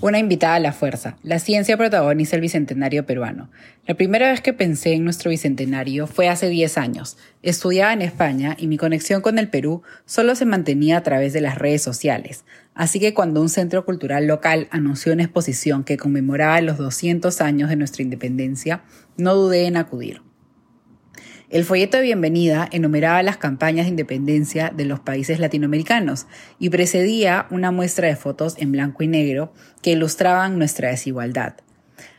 Una invitada a la fuerza. La ciencia protagoniza el bicentenario peruano. La primera vez que pensé en nuestro bicentenario fue hace 10 años. Estudiaba en España y mi conexión con el Perú solo se mantenía a través de las redes sociales. Así que cuando un centro cultural local anunció una exposición que conmemoraba los 200 años de nuestra independencia, no dudé en acudir. El folleto de bienvenida enumeraba las campañas de independencia de los países latinoamericanos y precedía una muestra de fotos en blanco y negro que ilustraban nuestra desigualdad.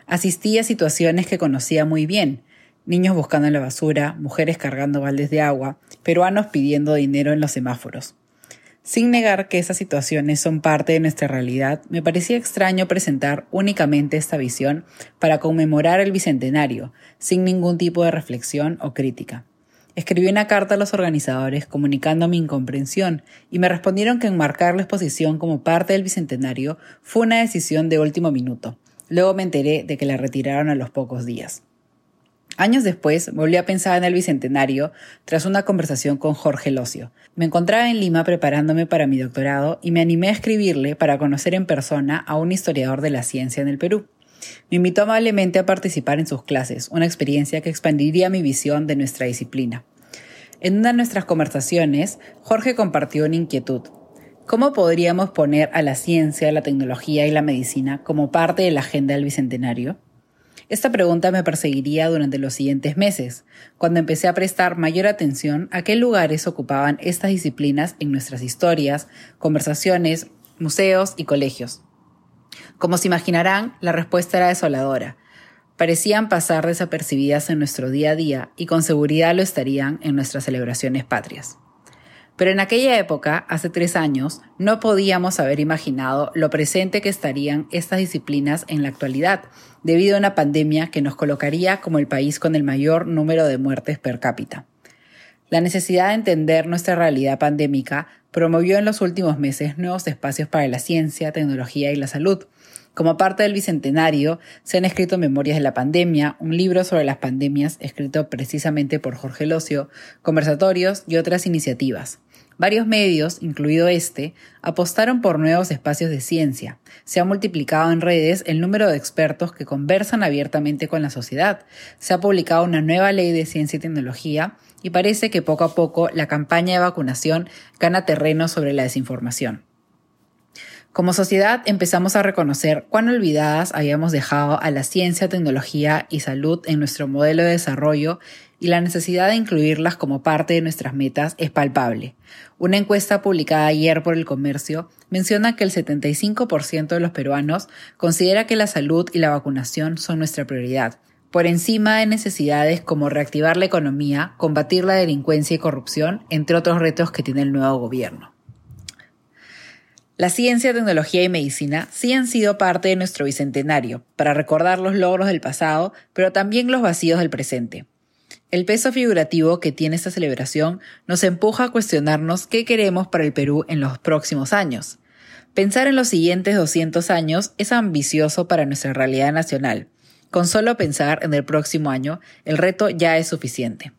Asistí a situaciones que conocía muy bien, niños buscando en la basura, mujeres cargando baldes de agua, peruanos pidiendo dinero en los semáforos. Sin negar que esas situaciones son parte de nuestra realidad, me parecía extraño presentar únicamente esta visión para conmemorar el Bicentenario, sin ningún tipo de reflexión o crítica. Escribí una carta a los organizadores comunicando mi incomprensión y me respondieron que enmarcar la exposición como parte del Bicentenario fue una decisión de último minuto. Luego me enteré de que la retiraron a los pocos días. Años después, volví a pensar en el Bicentenario tras una conversación con Jorge Locio. Me encontraba en Lima preparándome para mi doctorado y me animé a escribirle para conocer en persona a un historiador de la ciencia en el Perú. Me invitó amablemente a participar en sus clases, una experiencia que expandiría mi visión de nuestra disciplina. En una de nuestras conversaciones, Jorge compartió una inquietud. ¿Cómo podríamos poner a la ciencia, la tecnología y la medicina como parte de la agenda del Bicentenario? Esta pregunta me perseguiría durante los siguientes meses, cuando empecé a prestar mayor atención a qué lugares ocupaban estas disciplinas en nuestras historias, conversaciones, museos y colegios. Como se imaginarán, la respuesta era desoladora. Parecían pasar desapercibidas en nuestro día a día y con seguridad lo estarían en nuestras celebraciones patrias. Pero en aquella época, hace tres años, no podíamos haber imaginado lo presente que estarían estas disciplinas en la actualidad, debido a una pandemia que nos colocaría como el país con el mayor número de muertes per cápita. La necesidad de entender nuestra realidad pandémica promovió en los últimos meses nuevos espacios para la ciencia, tecnología y la salud, como parte del Bicentenario, se han escrito Memorias de la Pandemia, un libro sobre las pandemias escrito precisamente por Jorge Locio, conversatorios y otras iniciativas. Varios medios, incluido este, apostaron por nuevos espacios de ciencia. Se ha multiplicado en redes el número de expertos que conversan abiertamente con la sociedad. Se ha publicado una nueva ley de ciencia y tecnología y parece que poco a poco la campaña de vacunación gana terreno sobre la desinformación. Como sociedad empezamos a reconocer cuán olvidadas habíamos dejado a la ciencia, tecnología y salud en nuestro modelo de desarrollo y la necesidad de incluirlas como parte de nuestras metas es palpable. Una encuesta publicada ayer por el comercio menciona que el 75% de los peruanos considera que la salud y la vacunación son nuestra prioridad, por encima de necesidades como reactivar la economía, combatir la delincuencia y corrupción, entre otros retos que tiene el nuevo gobierno. La ciencia, tecnología y medicina sí han sido parte de nuestro bicentenario, para recordar los logros del pasado, pero también los vacíos del presente. El peso figurativo que tiene esta celebración nos empuja a cuestionarnos qué queremos para el Perú en los próximos años. Pensar en los siguientes 200 años es ambicioso para nuestra realidad nacional. Con solo pensar en el próximo año, el reto ya es suficiente.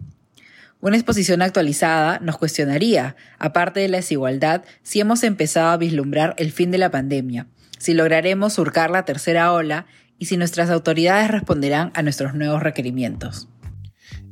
Una exposición actualizada nos cuestionaría, aparte de la desigualdad, si hemos empezado a vislumbrar el fin de la pandemia, si lograremos surcar la tercera ola y si nuestras autoridades responderán a nuestros nuevos requerimientos.